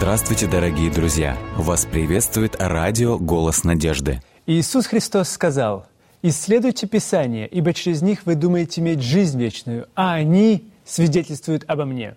Здравствуйте, дорогие друзья! Вас приветствует радио «Голос надежды». Иисус Христос сказал, «Исследуйте Писание, ибо через них вы думаете иметь жизнь вечную, а они свидетельствуют обо мне».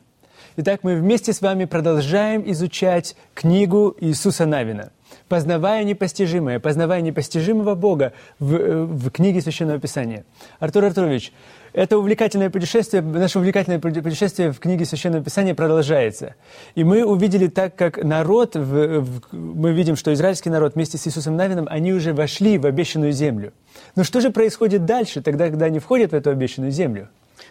Итак, мы вместе с вами продолжаем изучать книгу Иисуса Навина «Познавая непостижимое», «Познавая непостижимого Бога» в, э, в книге Священного Писания. Артур Артурович, это увлекательное путешествие, наше увлекательное путешествие в книге Священного Писания продолжается. И мы увидели так, как народ, в, в, мы видим, что израильский народ вместе с Иисусом Навином, они уже вошли в обещанную землю. Но что же происходит дальше, тогда, когда они входят в эту обещанную землю?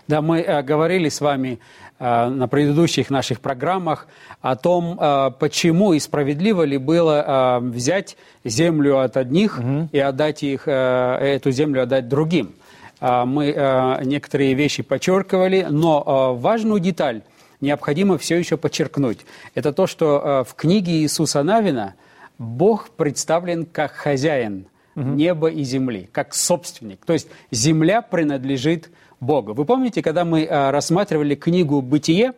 Да, мы э, говорили с вами э, на предыдущих наших программах о том, э, почему и справедливо ли было э, взять землю от одних угу. и отдать их, э, эту землю отдать другим. Э, мы э, некоторые вещи подчеркивали, но э, важную деталь необходимо все еще подчеркнуть. Это то, что в книге Иисуса Навина Бог представлен как хозяин угу. неба и земли, как собственник. То есть земля принадлежит Бога. Вы помните, когда мы рассматривали книгу «Бытие»,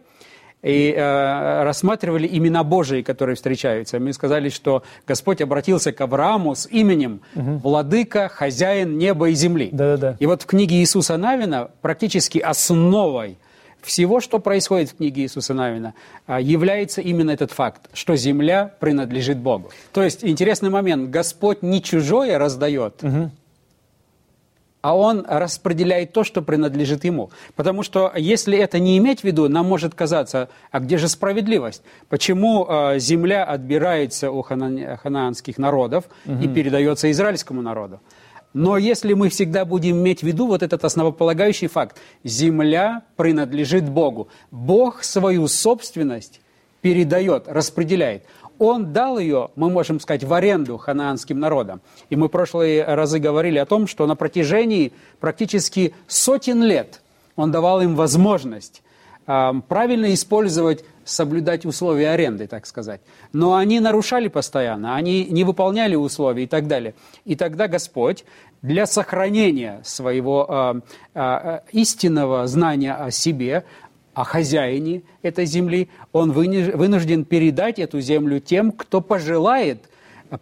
и э, рассматривали имена Божии, которые встречаются. Мы сказали, что Господь обратился к Аврааму с именем угу. «Владыка, хозяин неба и земли». Да-да-да. И вот в книге Иисуса Навина практически основой всего, что происходит в книге Иисуса Навина, э, является именно этот факт, что земля принадлежит Богу. То есть интересный момент. Господь не чужое раздает, угу а он распределяет то, что принадлежит ему. Потому что если это не иметь в виду, нам может казаться, а где же справедливость? Почему э, земля отбирается у хана ханаанских народов угу. и передается израильскому народу? Но если мы всегда будем иметь в виду вот этот основополагающий факт, земля принадлежит Богу. Бог свою собственность передает, распределяет он дал ее, мы можем сказать, в аренду ханаанским народам. И мы в прошлые разы говорили о том, что на протяжении практически сотен лет он давал им возможность правильно использовать, соблюдать условия аренды, так сказать. Но они нарушали постоянно, они не выполняли условия и так далее. И тогда Господь для сохранения своего э, э, истинного знания о себе о хозяине этой земли, он вынужден передать эту землю тем, кто пожелает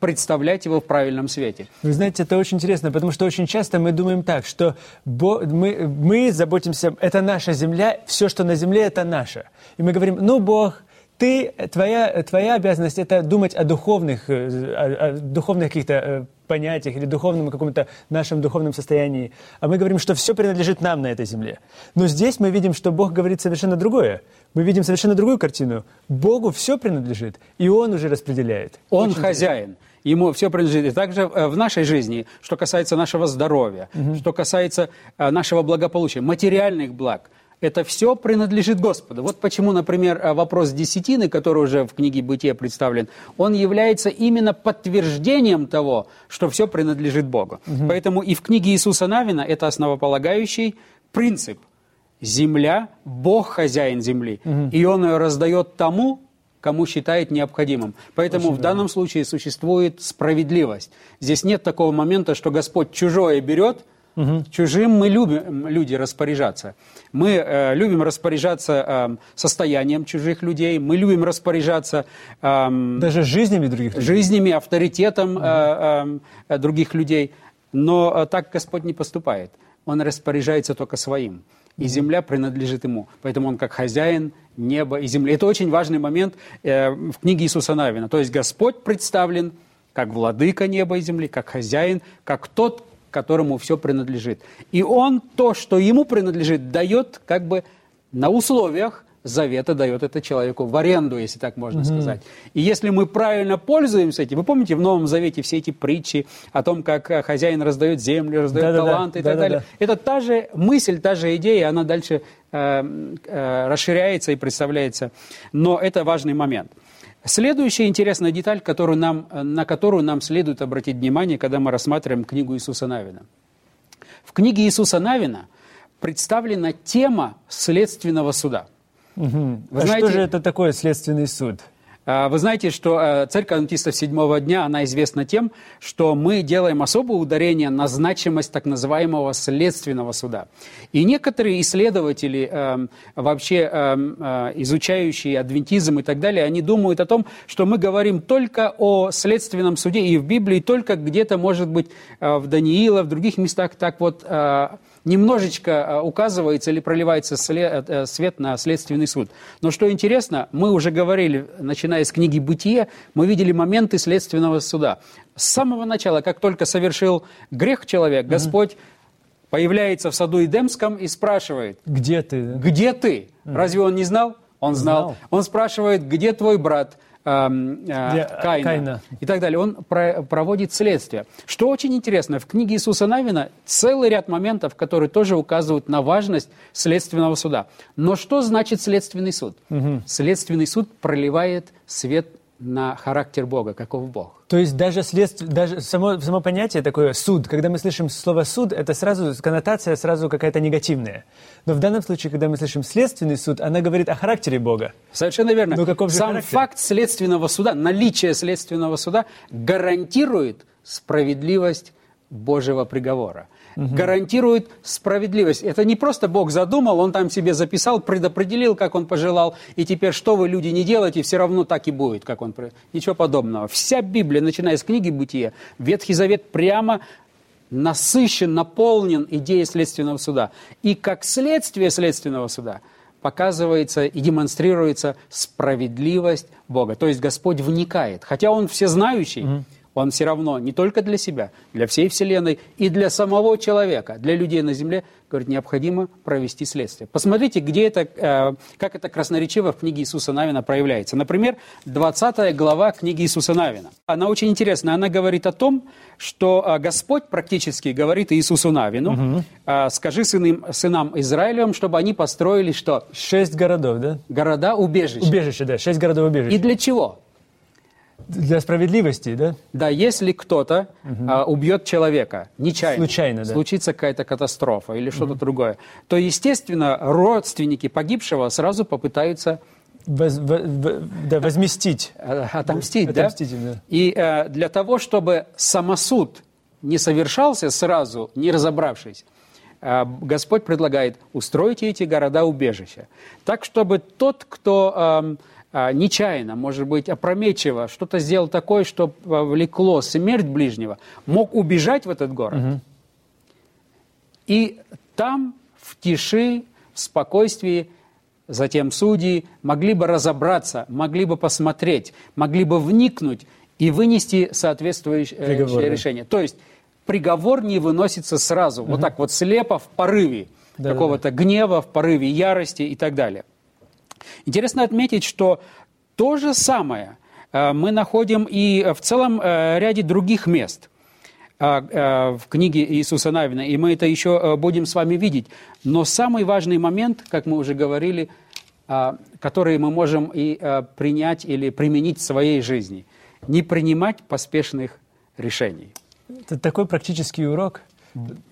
представлять его в правильном свете. Вы знаете, это очень интересно, потому что очень часто мы думаем так, что мы, мы заботимся, это наша земля, все, что на земле, это наше. И мы говорим, ну, Бог, ты, твоя, твоя обязанность это думать о духовных, э, о, о духовных каких-то э, понятиях или духовном каком-то нашем духовном состоянии. А мы говорим, что все принадлежит нам на этой земле. Но здесь мы видим, что Бог говорит совершенно другое. Мы видим совершенно другую картину. Богу все принадлежит, и Он уже распределяет. Он Очень хозяин. Интересно. Ему все принадлежит. И также э, в нашей жизни, что касается нашего здоровья, угу. что касается нашего благополучия, материальных благ – это все принадлежит Господу. Вот почему, например, э, вопрос десятины, который уже в книге Бытия представлен, он является именно подтверждением того, что все принадлежит Богу. Угу. Поэтому и в книге Иисуса Навина это основополагающий принцип. Земля, Бог хозяин земли, угу. и Он ее раздает тому, кому считает необходимым. Поэтому Очень в данном случае существует справедливость. Здесь нет такого момента, что Господь чужое берет, Угу. Чужим мы любим люди распоряжаться. Мы э, любим распоряжаться э, состоянием чужих людей, мы любим распоряжаться... Э, Даже жизнями других людей. Жизнями, авторитетом угу. э, э, других людей. Но э, так Господь не поступает. Он распоряжается только своим. И земля принадлежит ему. Поэтому он как хозяин неба и земли. Это очень важный момент э, в книге Иисуса Навина. То есть Господь представлен как владыка неба и земли, как хозяин, как тот, которому все принадлежит. И он то, что ему принадлежит, дает как бы на условиях завета дает это человеку в аренду, если так можно угу. сказать. И если мы правильно пользуемся этим, вы помните в Новом Завете все эти притчи о том, как э, хозяин раздает землю, раздает да, таланты да, да. и так да, далее. Да, да. Это та же мысль, та же идея, она дальше э, э, расширяется и представляется. Но это важный момент. Следующая интересная деталь, которую нам, на которую нам следует обратить внимание, когда мы рассматриваем книгу Иисуса Навина. В книге Иисуса Навина представлена тема следственного суда. Угу. Вы а знаете, что же это такое следственный суд? А, Вы знаете, что э, церковь адвентистов седьмого дня, она известна тем, что мы делаем особое ударение на значимость так называемого следственного суда. И некоторые исследователи, эм, вообще э, изучающие адвентизм и так далее, они думают о том, что мы говорим только о следственном суде и в Библии, только где-то, может быть, э, в Даниила, в других местах так вот э, немножечко э, указывается или проливается сле- э, свет на следственный суд. Но что интересно, мы уже говорили, начиная с книги «Бытие», мы видели моменты следственного суда. С самого начала, как только совершил грех человек, Господь появляется в саду Эдемском и спрашивает, Где ты? где ты? Разве он не знал? Он знал. Знал. Он спрашивает, где твой брат? Эм, э, Где, Каина, Каина. и так далее. Он про- проводит следствие. Что очень интересно, в книге Иисуса Навина целый ряд моментов, которые тоже указывают на важность следственного суда. Но что значит следственный суд? Следственный суд проливает свет на характер Бога, каков Бог. То есть даже, следствие, даже само, само понятие такое «суд», когда мы слышим слово «суд», это сразу коннотация сразу какая-то негативная. Но в данном случае, когда мы слышим «следственный суд», она говорит о характере Бога. Совершенно верно. Ну, каков же Сам характер? факт следственного суда, наличие следственного суда гарантирует справедливость Божьего приговора. Гарантирует справедливость. Это не просто Бог задумал, Он там себе записал, предопределил, как Он пожелал, и теперь что вы, люди, не делаете, все равно так и будет, как Он... Ничего подобного. Вся Библия, начиная с книги Бытия, Ветхий Завет прямо насыщен, наполнен идеей следственного суда. И как следствие следственного суда показывается и демонстрируется справедливость Бога. То есть Господь вникает. Хотя Он всезнающий, Он все равно не только для себя, для всей Вселенной и для самого человека, для людей на земле, говорит, необходимо провести следствие. Посмотрите, где это, э, как это красноречиво в книге Иисуса Навина проявляется. Например, 20 глава книги Иисуса Навина. Она очень интересная. Она говорит о том, что э, Господь практически говорит Иисусу Навину, э, скажи сынам, сынам Израилевым, чтобы они построили что? Шесть городов, да? Города-убежища. Убежище, да, шесть городов убежищ. И для чего? Для справедливости, да? Да, если кто-то а, убьет человека нечаянно, Случайно, да. случится какая-то катастрофа или что-то другое, то, естественно, родственники погибшего сразу попытаются Воз- во- во- да, возместить. э, отомстить, да? Отомстить да. И э, для того, чтобы самосуд не совершался сразу, не разобравшись, э, Господь предлагает устроить эти города-убежища. Так, чтобы тот, кто э, нечаянно, может быть, опрометчиво что-то сделал такое, что повлекло смерть ближнего, мог убежать в этот город. И там, в тиши, в спокойствии, затем судьи могли бы разобраться, могли бы посмотреть, могли бы вникнуть и вынести соответствующее э, Приговор, да. решение. То есть приговор не выносится сразу, вот так вот слепо, в порыве Да-да-да. какого-то гнева, в порыве ярости и так далее. Интересно отметить, что то же самое э, мы находим и в целом э, ряде других мест а, э, в книге Иисуса Навина, и мы это еще э, будем с вами видеть. Но самый важный момент, как мы уже говорили, а, который мы можем и э, принять или применить в своей жизни, не принимать поспешных решений. Это такой практический урок.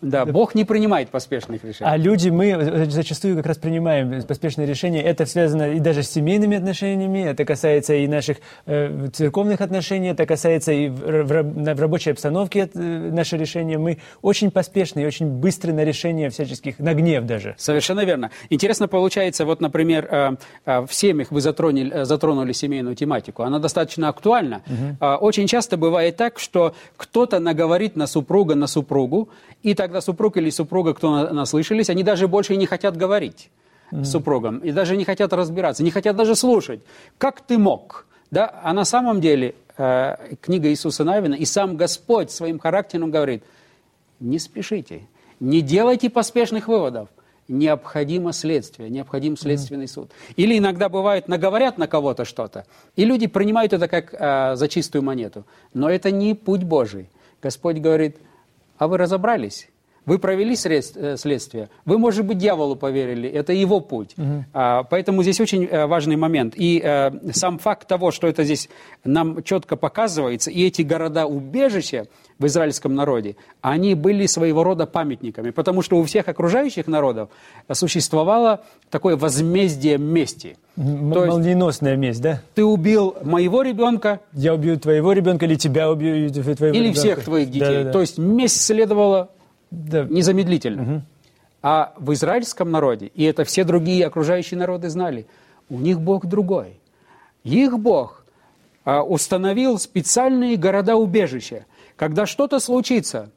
Да, Бог не принимает поспешных решений. А люди, мы зачастую как раз принимаем поспешные решения. Это связано и даже с семейными отношениями, это касается и наших э, церковных отношений, это касается и в, в в рабочей обстановке э, наши решения. Мы очень поспешны и очень быстры на решения всяческих, на гнев даже. Совершенно верно. Интересно получается, вот, например, э, э, в семьях вы затронули, э, затронули семейную тематику. Она достаточно актуальна. Э, Очень часто бывает так, что кто-то наговорит на супруга, на супругу, и тогда супруг или супруга, кто на- наслышались, они даже больше не хотят говорить с супругом, и даже не хотят разбираться, не хотят даже слушать. Как ты мог? Да? А на самом деле э, книга Иисуса Навина и сам Господь своим характером говорит, не спешите, не делайте поспешных выводов. Необходимо следствие, необходим следственный суд. Или иногда бывает, наговорят на кого-то что-то, и люди принимают это как э, за чистую монету. Но это не путь Божий. Господь говорит, а вы разобрались? Вы провели э, следствие, вы, может быть, дьяволу поверили, это его путь. Угу. Поэтому здесь очень э, важный момент. И э, сам факт того, что это здесь нам четко показывается, и эти города-убежища в израильском народе, они были своего рода памятниками, потому что у всех окружающих народов существовало такое возмездие мести. М- То молниеносная месть, да? Ты убил моего ребенка. Я убью твоего ребенка, или тебя убью твоего или ребенка. Всех твоих детей. Да, да, да. То есть месть следовала да. незамедлительно. Угу. А в израильском народе, и это все другие окружающие народы знали, у них Бог другой. Их Бог а, установил специальные города-убежища. Когда что-то случится,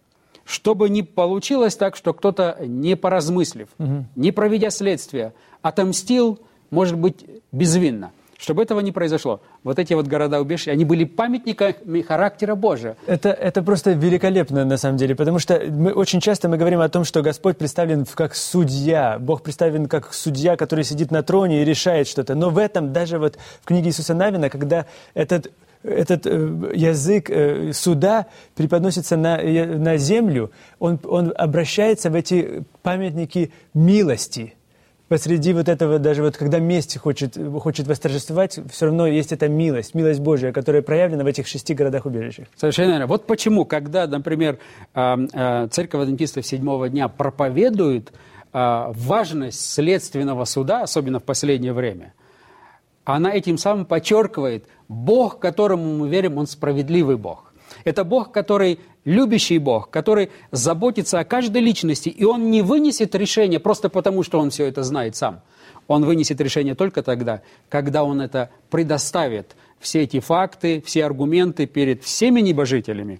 чтобы не получилось так, что кто-то, не поразмыслив, угу. не проведя следствие, отомстил, может быть, безвинно – чтобы этого не произошло, вот эти вот города-убежища, они были памятниками характера Божия. Это, это просто великолепно, на самом деле, потому что мы очень часто мы говорим о том, что Господь представлен как судья, Бог представлен как судья, который сидит на троне и решает что-то. Но в этом, даже вот в книге Иисуса Навина, когда этот этот э, язык э, суда преподносится на, на землю, он, он обращается в эти памятники милости посреди вот этого, даже вот когда месть хочет, хочет восторжествовать, все равно есть эта милость, милость Божья, которая проявлена в этих шести городах-убежищах. Совершенно верно. Вот почему, когда, например, а, церковь адвентистов седьмого дня проповедует а, важность следственного суда, особенно в последнее время, она этим самым подчеркивает, Бог, которому мы верим, Он справедливый Бог. Это Бог, который любящий Бог, который заботится о каждой личности, и Он не вынесет решение просто потому, что Он все это знает сам. Он вынесет решение только тогда, когда Он это предоставит, все эти факты, все аргументы перед всеми небожителями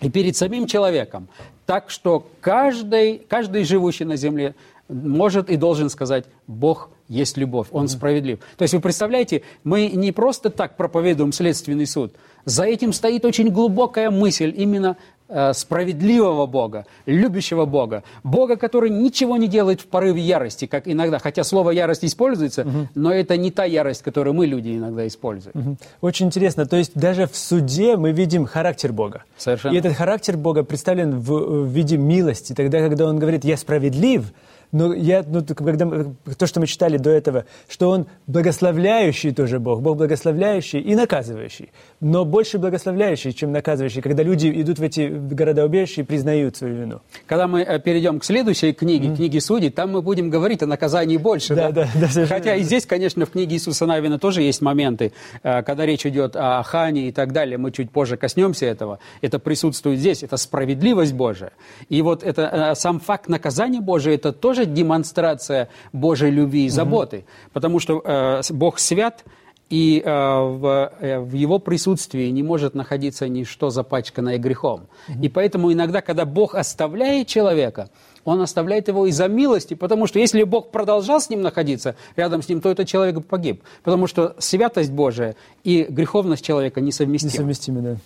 и перед самим человеком. Так что каждый, каждый живущий на земле может и должен сказать, Бог есть любовь, Он справедлив. То есть вы представляете, мы не просто так проповедуем следственный суд – за этим стоит очень глубокая мысль именно э, справедливого Бога, любящего Бога, Бога, который ничего не делает в порыве ярости, как иногда, хотя слово ярость используется, угу. но это не та ярость, которую мы люди иногда используем. Угу. Очень интересно, то есть даже в суде мы видим характер Бога. Совершенно. И этот характер Бога представлен в, в виде милости. Тогда, когда Он говорит «я справедлив», но я, ну, когда, то, что мы читали до этого, что он благословляющий тоже Бог, Бог благословляющий и наказывающий, но больше благословляющий, чем наказывающий, когда люди идут в эти города-убежища и признают свою вину. Когда мы э, перейдем к следующей книге, mm-hmm. книге Судей, там мы будем говорить о наказании больше. Да, да, да, да Хотя и здесь, конечно, в книге Иисуса Навина тоже есть моменты, э, когда речь идет о Хане и так далее, мы чуть позже коснемся этого. Это присутствует здесь, это справедливость Божия. И вот это, э, сам факт наказания Божия, это тоже тоже демонстрация Божьей любви и заботы, угу. потому что э, Бог свят, и э, в, э, в его присутствии не может находиться ничто запачканное грехом. mm И поэтому иногда, когда Бог оставляет человека, он оставляет его из-за милости, потому что если Бог продолжал с ним находиться, рядом с ним, то этот человек погиб. Потому что святость Божия и греховность человека несовместимы. Несовместимы, да.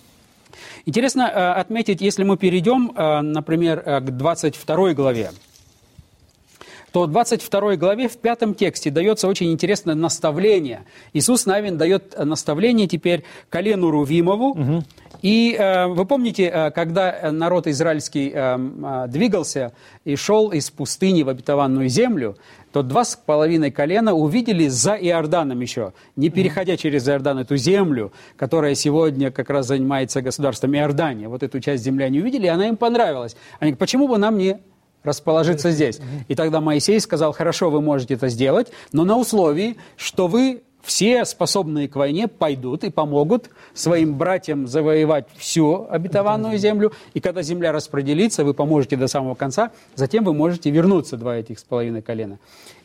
Интересно э, отметить, если мы перейдем, э, например, э, к 22 главе то в 22 главе в пятом тексте дается очень интересное наставление. Иисус Навин дает наставление теперь колену Рувимову. Угу. И э, вы помните, э, когда народ израильский э, э, двигался и шел из пустыни в обетованную землю, то два с половиной колена увидели за Иорданом еще, не переходя через Иордан эту землю, которая сегодня как раз занимается государством Иордания. Вот эту часть земли они увидели, и она им понравилась. Они говорят, почему бы нам не расположиться здесь. И тогда Моисей сказал, хорошо, вы можете это сделать, но на условии, что вы все способные к войне пойдут и помогут своим братьям завоевать всю обетованную землю. И когда земля распределится, вы поможете до самого конца, затем вы можете вернуться, два этих с половиной колена.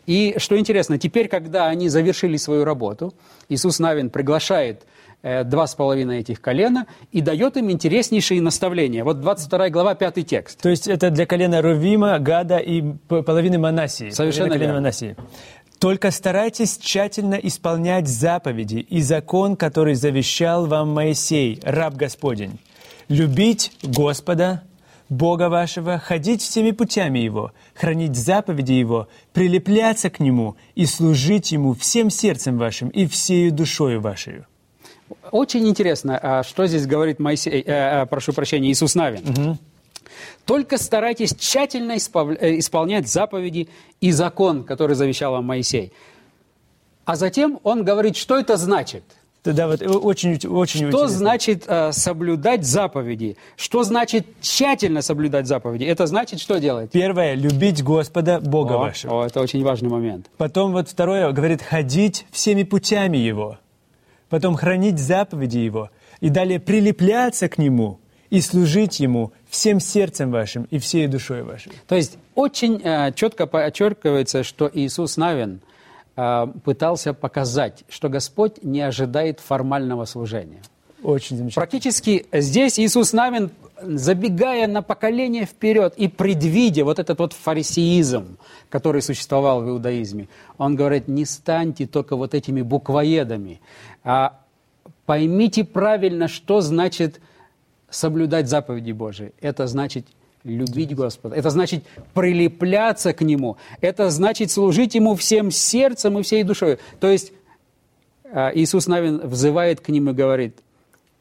И что интересно, теперь, когда они завершили свою работу, Иисус Навин приглашает два с половиной этих колена и дает им интереснейшие наставления. Вот 22 глава, пятый текст. То есть это для колена Рувима, Гада и половины Манасии. Совершенно верно. Манасии. Только старайтесь тщательно исполнять заповеди и закон, который завещал вам Моисей, раб Господень. Любить Господа, Бога вашего, ходить всеми путями Его, хранить заповеди Его, прилепляться к Нему и служить Ему всем сердцем вашим и всею душою вашей. Очень интересно, а что здесь говорит Моисей, э, э, прошу прощения, Иисус Навин. Угу. Только старайтесь тщательно э, исполнять заповеди и закон, который завещал вам Моисей. А затем он говорит, что это значит – да, вот очень, очень Что значит э, соблюдать заповеди? Что значит тщательно соблюдать заповеди? Это значит, что делать? Первое, любить Господа, Бога о, вашего. О, это очень важный момент. Потом вот второе, говорит, ходить всеми путями Его. Потом хранить заповеди Его. И далее прилепляться к Нему и служить Ему всем сердцем вашим и всей душой вашей. То есть очень э, четко подчеркивается, что Иисус Навин – Э, пытался показать, что Господь не ожидает формального служения. Очень замечательно. Практически здесь Иисус Навин, забегая на поколение вперед и предвидя вот этот вот фарисеизм, который существовал в иудаизме, он говорит, не станьте только вот этими буквоедами, а поймите правильно, что значит соблюдать заповеди Божии. Это значит любить Господа. Это значит прилепляться к Нему. Это значит служить Ему всем сердцем и всей душой. То есть а, Иисус Навин взывает к ним и говорит,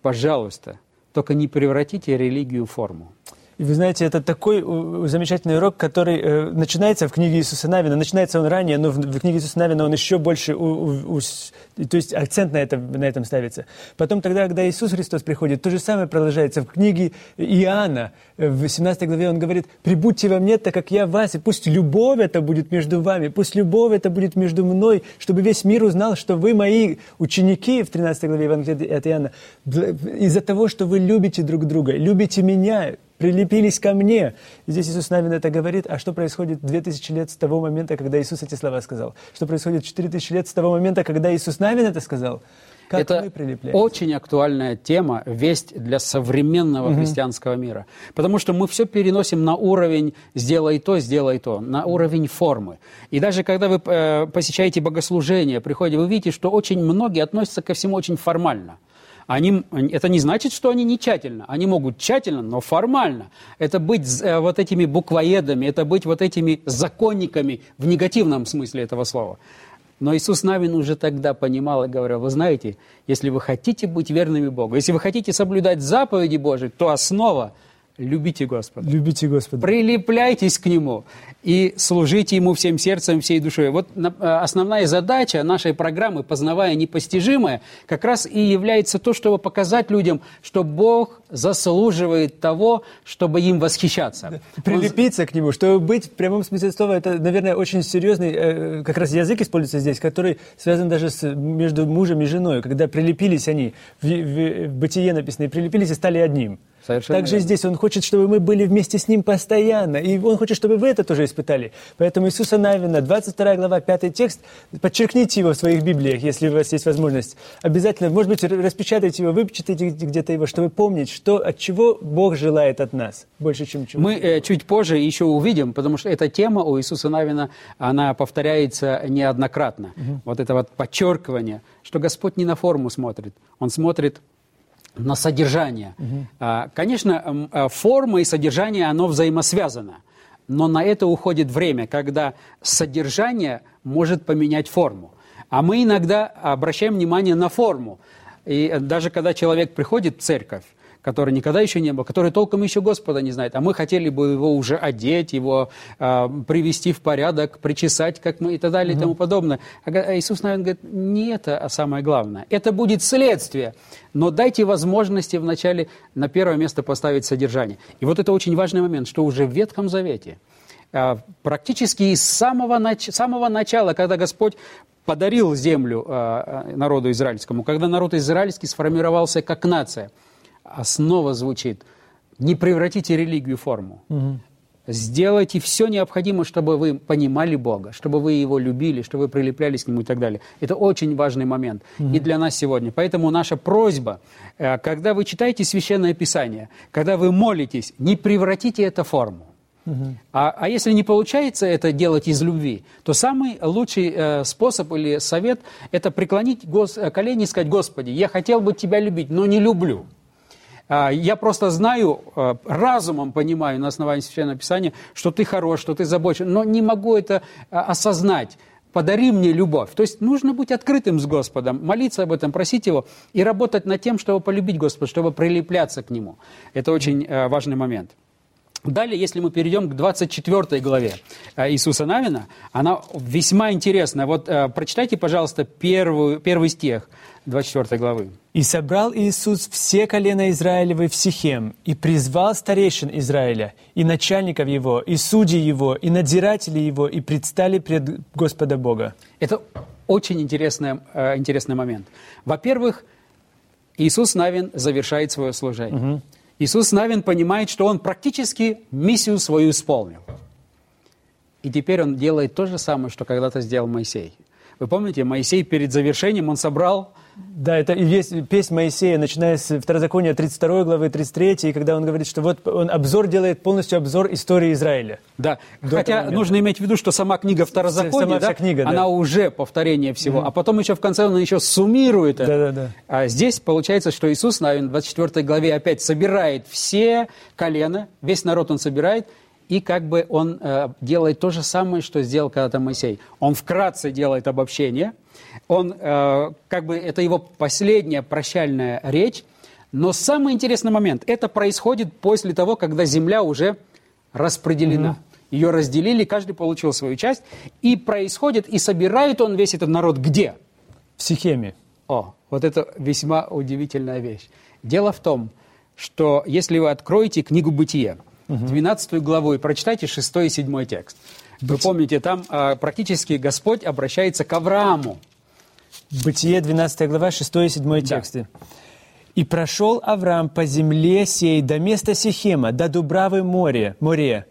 пожалуйста, только не превратите религию в форму. Вы знаете, это такой замечательный урок, который э, начинается в книге Иисуса Навина. Начинается он ранее, но в, книге Иисуса Навина он еще больше, у, у, у, то есть акцент на этом, на этом ставится. Потом тогда, когда Иисус Христос приходит, то же самое продолжается. В книге Иоанна, э, в 17 главе он говорит, «Прибудьте во мне, так как я в вас, и пусть любовь это будет между вами, пусть любовь это будет между мной, чтобы весь мир узнал, что вы мои ученики» в 13 главе Евангелия от Иоанна, из-за того, что вы любите друг друга, любите меня, прилепились ко мне. И здесь Иисус Навин это говорит. А что происходит 2000 лет с того момента, когда Иисус эти слова сказал? Что происходит 4000 лет с того момента, когда Иисус Навин это сказал? Как это очень актуальная тема, весть для современного угу. христианского мира. Потому что мы все переносим на уровень «сделай то, сделай то», на уровень формы. И даже когда вы э, посещаете богослужение, приходите, вы видите, что очень многие относятся ко всему очень формально – они, это не значит, что они не тщательно. Они могут тщательно, но формально. Это быть э, вот этими буквоедами, это быть вот этими законниками в негативном смысле этого слова. Но Иисус Навин уже тогда понимал и говорил, вы знаете, если вы хотите быть верными Богу, если вы хотите соблюдать заповеди Божьи, то основа – любите Господа. Любите Господа. Прилепляйтесь к Нему и служите Ему всем сердцем, всей душой. Вот э, основная задача нашей программы «Познавая непостижимое» как раз и является то, чтобы показать людям, что Бог заслуживает того, чтобы им восхищаться. Прилепиться Он... к Нему, чтобы быть в прямом смысле слова, это, наверное, очень серьезный э, как раз язык используется здесь, который связан даже с, между мужем и женой, когда прилепились они, в, в, в бытие написано, прилепились и стали одним. Совершенно Также верно. здесь Он хочет, чтобы мы были вместе с Ним постоянно. И Он хочет, чтобы вы это тоже испытали. Поэтому Иисуса Навина, 22 глава, 5 текст, подчеркните его в своих Библиях, если у вас есть возможность. Обязательно, может быть, распечатайте его, выпечатайте где-то его, чтобы помнить, что, от чего Бог желает от нас, больше, чем чего. Мы э, чуть позже еще увидим, потому что эта тема у Иисуса Навина, она повторяется неоднократно. Угу. Вот это вот подчеркивание, что Господь не на форму смотрит, Он смотрит на содержание. Угу. Конечно, а, форма и содержание, оно взаимосвязано. Но на это уходит время, когда содержание может поменять форму. А мы иногда обращаем внимание на форму. И даже когда человек приходит в церковь, который никогда еще не был, который толком еще Господа не знает, а мы хотели бы его уже одеть, его э, привести в порядок, причесать, как мы и так далее mm-hmm. и тому подобное. А Иисус, наверное, говорит, не это самое главное. Это будет следствие. Но дайте возможности вначале на первое место поставить содержание. И вот это очень важный момент, что уже в Ветхом Завете практически из самого, нач- самого начала, когда Господь подарил землю народу израильскому, когда народ израильский сформировался как нация – основа звучит «не превратите религию в форму». Угу. Сделайте все необходимое, чтобы вы понимали Бога, чтобы вы Его любили, чтобы вы прилеплялись к Нему и так далее. Это очень важный момент mm и для нас сегодня. Поэтому наша просьба, э, когда вы читаете Священное Писание, когда вы молитесь, не превратите это в форму. Uh-huh. А, а если не получается это делать из любви, то самый лучший э, способ или совет – это преклонить гос- колени и сказать, «Господи, я хотел бы Тебя любить, но не люблю». А, я просто знаю, а, разумом понимаю на основании Священного Писания, что ты хорош, что ты забочен, но не могу это а, осознать. Подари мне любовь. То есть нужно быть открытым с Господом, молиться об этом, просить Его и работать над тем, чтобы полюбить Господа, чтобы прилепляться к Нему. Это очень важный момент. Далее, если мы перейдем к 24 главе э, Иисуса Навина, она весьма интересная. Вот э, прочитайте, пожалуйста, первую, первый стих 24 главы. «И собрал Иисус все колена Израилевы в Сихем, и призвал старейшин Израиля, и начальников его, и судей его, и надзирателей его, и предстали пред Господа Бога». Это очень интересный, э, интересный момент. Во-первых, Иисус Навин завершает свое служение. Угу. Иисус Навин понимает, что он практически миссию свою исполнил. И теперь он делает то же самое, что когда-то сделал Моисей. Вы помните, Моисей перед завершением, он собрал да, это и есть песнь Моисея, начиная с Второзакония 32 главы, 33, когда он говорит, что вот он обзор делает, полностью обзор истории Израиля. Да, хотя нужно иметь в виду, что сама книга Второзакония, сама да, книга, она да. уже повторение всего, mm-hmm. а потом еще в конце он еще суммирует это. Да, да, да. А здесь получается, что Иисус, наверное, в 24 главе опять собирает все колена, весь народ он собирает, и как бы он э, делает то же самое, что сделал когда-то Моисей. Он вкратце делает обобщение – он, э, как бы, это его последняя прощальная речь. Но самый интересный момент, это происходит после того, когда земля уже распределена. Ее разделили, каждый получил свою часть. И происходит, и собирает он весь этот народ где? В Сихеме. О, вот это весьма удивительная вещь. Дело в том, что если вы откроете книгу «Бытие», угу. 12 главу, и прочитайте 6 и 7 текст, вы помните, там а, практически Господь обращается к Аврааму. Бытие, 12 глава, 6 и 7 тексты. «И прошел Авраам по земле сей до места Сихема, до Дубравы море, море.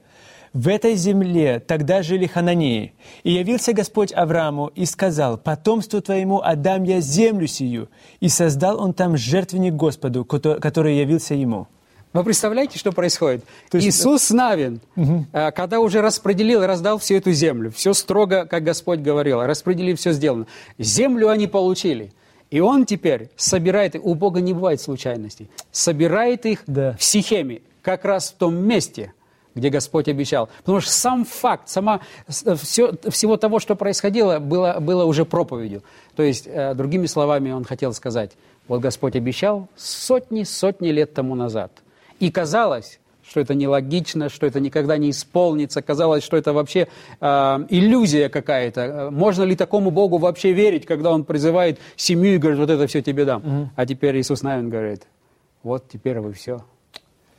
В этой земле тогда жили хананеи. И явился Господь Аврааму и сказал, «Потомству твоему отдам я землю сию». И создал он там жертвенник Господу, который явился ему». Вы представляете, что происходит? есть... Иисус Навин, угу. когда уже распределил и раздал всю эту землю, все строго, как Господь говорил, распределив, все сделано. Землю они получили. И он теперь собирает, у Бога не бывает случайностей, собирает их да. в Сихеме, как раз в том месте, где Господь обещал. Потому что сам факт, сама, все, всего того, что происходило, было, было уже проповедью. То есть, э, другими словами, он хотел сказать, вот Господь обещал сотни-сотни лет тому назад – и казалось, что это нелогично, что это никогда не исполнится. Казалось, что это вообще э, иллюзия какая-то. Можно ли такому Богу вообще верить, когда Он призывает семью и говорит, вот это все тебе дам. Угу. А теперь Иисус, наверное, говорит, вот теперь вы все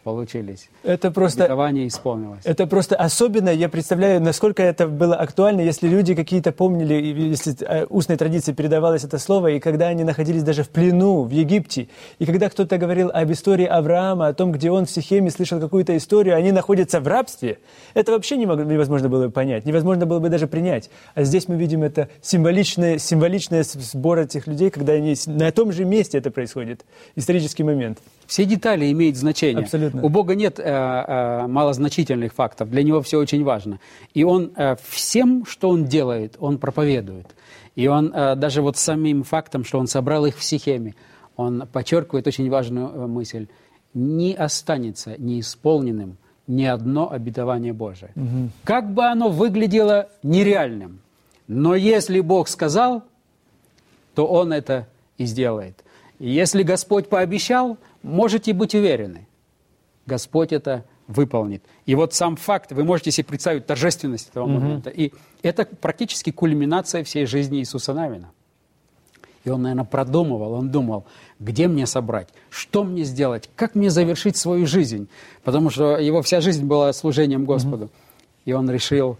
получились. Это просто... Обетование исполнилось. Это просто особенно, я представляю, насколько это было актуально, если люди какие-то помнили, если э, устной традиции передавалось это слово, и когда они находились даже в плену в Египте, и когда кто-то говорил об истории Авраама, о том, где он в Сихеме слышал какую-то историю, они находятся в рабстве, это вообще невозможно было бы понять, невозможно было бы даже принять. А здесь мы видим это символичное, символичное сбор этих людей, когда они на том же месте это происходит, исторический момент. Все детали имеют значение. Абсолютно. У Бога нет э, э, малозначительных фактов, для Него все очень важно. И Он э, всем, что Он делает, Он проповедует. И Он э, даже вот самим фактом, что Он собрал их в Сихеме, Он подчеркивает очень важную э, мысль. Не останется неисполненным ни одно обетование Божие. Угу. Как бы оно выглядело нереальным, но если Бог сказал, то Он это и сделает. Если Господь пообещал – можете быть уверены, Господь это выполнит. И вот сам факт, вы можете себе представить торжественность этого mm-hmm. момента. И это практически кульминация всей жизни Иисуса Навина. И он, наверное, продумывал, он думал, где мне собрать, что мне сделать, как мне завершить свою жизнь. Потому что его вся жизнь была служением Господу. Mm-hmm. И он решил,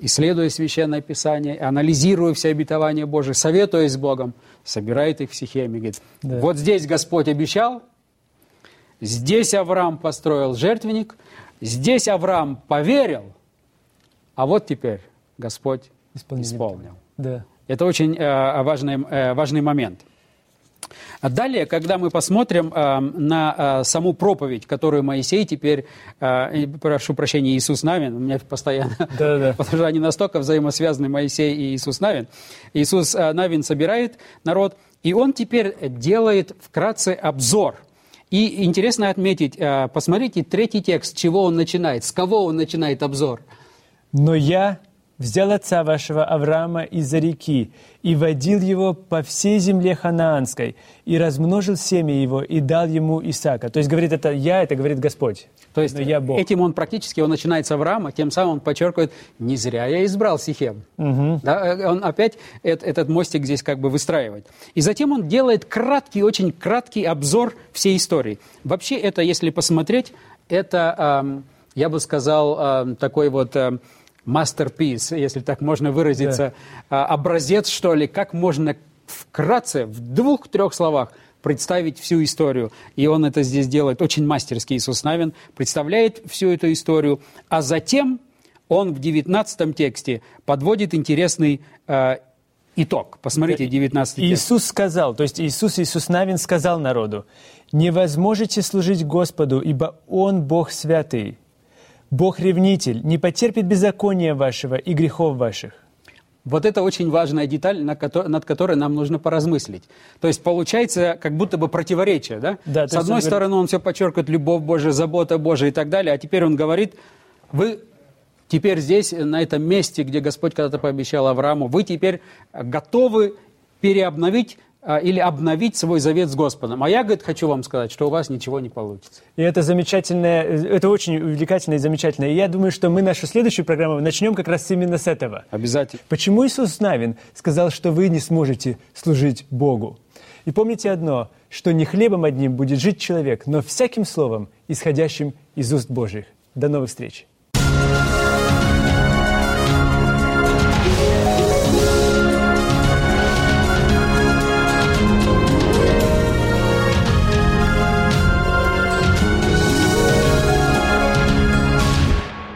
исследуя Священное Писание, анализируя все обетования Божьи, советуясь с Богом, собирает их в Сихеме. Говорит, да. вот здесь Господь обещал, Здесь Авраам построил жертвенник, здесь Авраам поверил, а вот теперь Господь исполнил. Да. Это очень э, важный, э, важный момент. Далее, когда мы посмотрим э, на э, саму проповедь, которую Моисей теперь, э, прошу прощения, Иисус Навин, у меня постоянно, да, да. потому что они настолько взаимосвязаны, Моисей и Иисус Навин. Иисус э, Навин собирает народ, и он теперь делает вкратце обзор – и интересно отметить, э, посмотрите третий текст, чего он начинает, с кого он начинает обзор. «Но я взял отца вашего Авраама из-за реки и водил его по всей земле ханаанской, и размножил семя его, и дал ему Исаака». То есть говорит это «я», это говорит Господь. То есть я Бог. этим он практически он начинает с Авраама, тем самым он подчеркивает, не зря я избрал Сихем. Да, э, он опять эт- этот мостик здесь как бы выстраивает. И затем он делает краткий, очень краткий обзор всей истории. Вообще это, если посмотреть, это, я бы сказал, такой вот эм, masterpiece, если так можно выразиться, а, образец, что ли, как можно вкратце, в двух-трех словах представить всю историю. И он это здесь делает очень мастерски, Иисус Навин, представляет всю эту историю, а затем он в 19 тексте подводит интересный э, итог. Посмотрите, 19 текст. Иисус сказал, то есть Иисус, Иисус Навин сказал народу, «Не возможете служить Господу, ибо Он Бог святый, Бог-ревнитель, не потерпит беззакония вашего и грехов ваших». Вот это очень важная деталь, над которой нам нужно поразмыслить. То есть получается как будто бы противоречие, да? Да, С одной он говорит- стороны, он все подчеркивает любовь Божия, забота Божия и так далее, а теперь он говорит, вы теперь здесь, на этом месте, где Господь когда-то пообещал Аврааму, вы теперь готовы переобновить или обновить свой завет с Господом. А я, говорит, хочу вам сказать, что у вас ничего не получится. И это замечательное, это очень увлекательно и замечательно. И я думаю, что мы нашу следующую программу начнем как раз именно с этого. Обязательно. Почему Иисус Навин сказал, что вы не сможете служить Богу? И помните одно, что не хлебом одним будет жить человек, но всяким словом, исходящим из уст Божьих. До новых встреч!